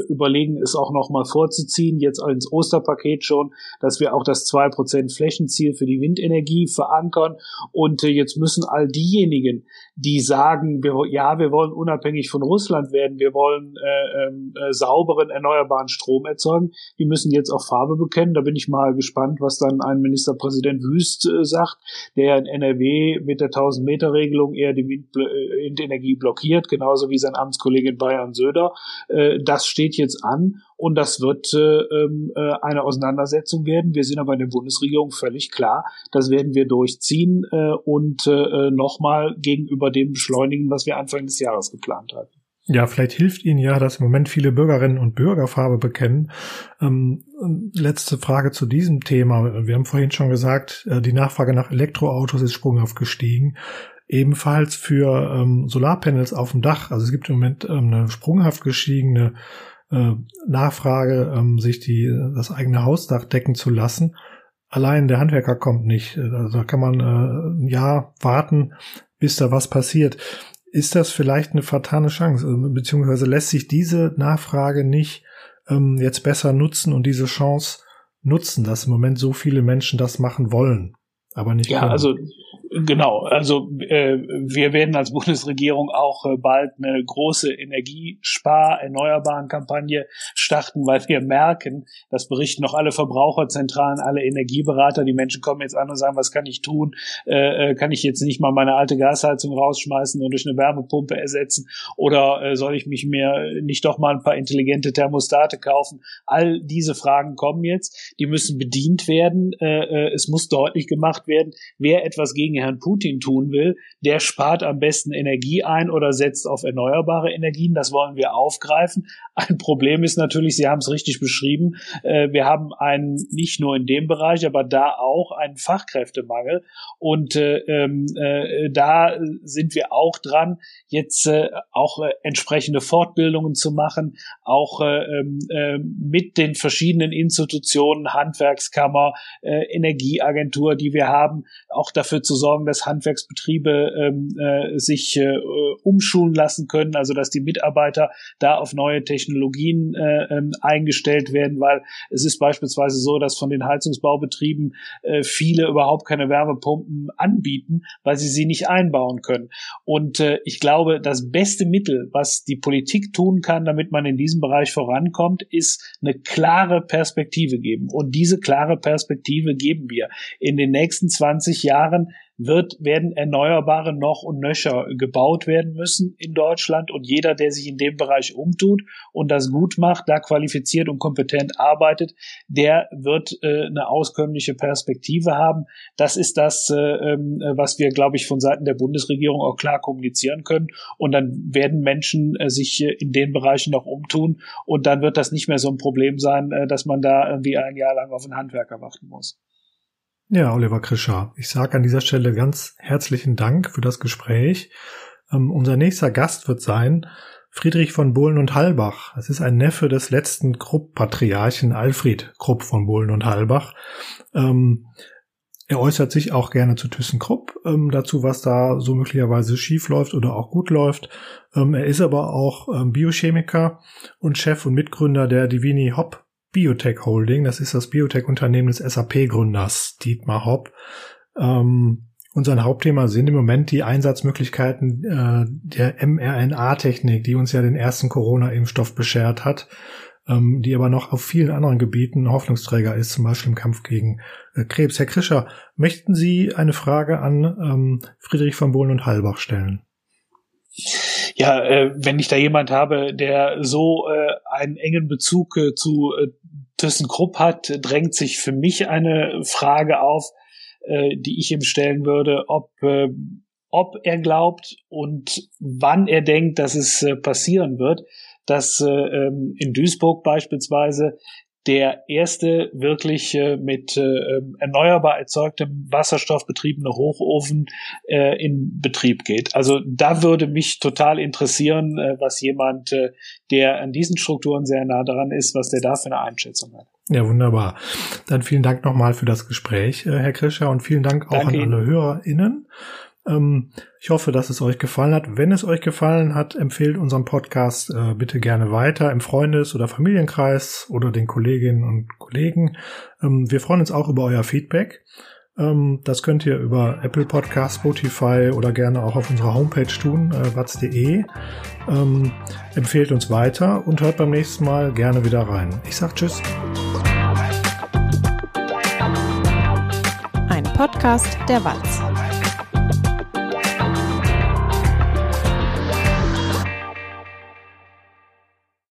überlegen, es auch noch mal vorzuziehen, jetzt ins Osterpaket schon, dass wir auch das 2% Flächenziel für die Windenergie verankern. Und jetzt müssen all diejenigen, die sagen, wir, ja, wir wollen unabhängig von Russland werden, wir wollen äh, ähm, äh, sauberen, erneuerbaren Strom erzeugen, die müssen jetzt auch Farbe bekennen. Da bin ich mal gespannt, was dann ein Ministerpräsident Wüst äh, sagt, der in NRW mit der 1000-Meter-Regelung eher die äh, Windenergie blockiert, genauso wie sein Amtskollege in Bayern Söder. Äh, das steht jetzt an und das wird äh, ähm, äh, eine Auseinandersetzung werden. Wir sind aber in der Bundesregierung völlig klar, das werden wir durchziehen äh, und äh, nochmal gegenüber dem beschleunigen, was wir Anfang des Jahres geplant hatten. Ja, vielleicht hilft Ihnen ja, dass im Moment viele Bürgerinnen und Bürger Farbe bekennen. Ähm, letzte Frage zu diesem Thema. Wir haben vorhin schon gesagt, äh, die Nachfrage nach Elektroautos ist sprunghaft gestiegen. Ebenfalls für ähm, Solarpanels auf dem Dach. Also es gibt im Moment ähm, eine sprunghaft gestiegene äh, Nachfrage, ähm, sich die, das eigene Hausdach decken zu lassen. Allein der Handwerker kommt nicht. Also da kann man äh, ein Jahr warten, bis da was passiert ist das vielleicht eine fatale Chance, also, beziehungsweise lässt sich diese Nachfrage nicht ähm, jetzt besser nutzen und diese Chance nutzen, dass im Moment so viele Menschen das machen wollen, aber nicht ja, können. Also Genau, also äh, wir werden als Bundesregierung auch äh, bald eine große Energiespar-Erneuerbaren-Kampagne starten, weil wir merken, das berichten noch alle Verbraucherzentralen, alle Energieberater, die Menschen kommen jetzt an und sagen, was kann ich tun? Äh, äh kann ich jetzt nicht mal meine alte Gasheizung rausschmeißen und durch eine Wärmepumpe ersetzen? Oder äh, soll ich mich mir nicht doch mal ein paar intelligente Thermostate kaufen? All diese Fragen kommen jetzt, die müssen bedient werden. Äh, äh es muss deutlich gemacht werden, wer etwas gegen Herrn Putin tun will, der spart am besten Energie ein oder setzt auf erneuerbare Energien. Das wollen wir aufgreifen. Ein Problem ist natürlich, Sie haben es richtig beschrieben, äh, wir haben einen, nicht nur in dem Bereich, aber da auch einen Fachkräftemangel. Und äh, ähm, äh, da sind wir auch dran, jetzt auch entsprechende Fortbildungen zu machen, auch äh, ähm, äh, mit den verschiedenen Institutionen, Handwerkskammer, Energieagentur, die wir haben, auch dafür zu sorgen, dass Handwerksbetriebe ähm, äh, sich äh, umschulen lassen können, also dass die Mitarbeiter da auf neue Technologien äh, ähm, eingestellt werden, weil es ist beispielsweise so, dass von den Heizungsbaubetrieben äh, viele überhaupt keine Wärmepumpen anbieten, weil sie sie nicht einbauen können. Und äh, ich glaube, das beste Mittel, was die Politik tun kann, damit man in diesem Bereich vorankommt, ist eine klare Perspektive geben. Und diese klare Perspektive geben wir. In den nächsten 20 Jahren wird, werden Erneuerbare noch und nöcher gebaut werden müssen in Deutschland und jeder, der sich in dem Bereich umtut und das gut macht, da qualifiziert und kompetent arbeitet, der wird äh, eine auskömmliche Perspektive haben. Das ist das, äh, ähm, was wir, glaube ich, von Seiten der Bundesregierung auch klar kommunizieren können und dann werden Menschen äh, sich äh, in den Bereichen noch umtun und dann wird das nicht mehr so ein Problem sein, äh, dass man da irgendwie ein Jahr lang auf einen Handwerker warten muss. Ja, Oliver Krischer, ich sage an dieser Stelle ganz herzlichen Dank für das Gespräch. Ähm, unser nächster Gast wird sein Friedrich von Bohlen und Halbach. Es ist ein Neffe des letzten Krupp-Patriarchen Alfred Krupp von Bohlen und Halbach. Ähm, er äußert sich auch gerne zu ThyssenKrupp ähm, dazu, was da so möglicherweise schief läuft oder auch gut läuft. Ähm, er ist aber auch ähm, Biochemiker und Chef und Mitgründer der Divini Hop Biotech Holding. Das ist das Biotech-Unternehmen des SAP-Gründers Dietmar Hopp. Ähm, und sein Hauptthema sind im Moment die Einsatzmöglichkeiten äh, der mRNA-Technik, die uns ja den ersten Corona-Impfstoff beschert hat, ähm, die aber noch auf vielen anderen Gebieten Hoffnungsträger ist, zum Beispiel im Kampf gegen äh, Krebs. Herr Krischer, möchten Sie eine Frage an ähm, Friedrich von Bohlen und Halbach stellen? ja, äh, wenn ich da jemand habe, der so äh, einen engen Bezug äh, zu äh, ThyssenKrupp hat, drängt sich für mich eine Frage auf, äh, die ich ihm stellen würde, ob, äh, ob er glaubt und wann er denkt, dass es äh, passieren wird, dass äh, ähm, in Duisburg beispielsweise der erste wirklich äh, mit äh, ähm, erneuerbar erzeugtem Wasserstoff betriebene Hochofen äh, in Betrieb geht. Also da würde mich total interessieren, äh, was jemand, äh, der an diesen Strukturen sehr nah dran ist, was der da für eine Einschätzung hat. Ja, wunderbar. Dann vielen Dank nochmal für das Gespräch, äh, Herr Krischer, und vielen Dank auch Danke an alle HörerInnen. Ähm, ich hoffe, dass es euch gefallen hat. Wenn es euch gefallen hat, empfehlt unseren Podcast äh, bitte gerne weiter im Freundes- oder Familienkreis oder den Kolleginnen und Kollegen. Ähm, wir freuen uns auch über euer Feedback. Ähm, das könnt ihr über Apple Podcast, Spotify oder gerne auch auf unserer Homepage tun, äh, watz.de. Ähm, empfehlt uns weiter und hört beim nächsten Mal gerne wieder rein. Ich sag Tschüss. Ein Podcast der Watz.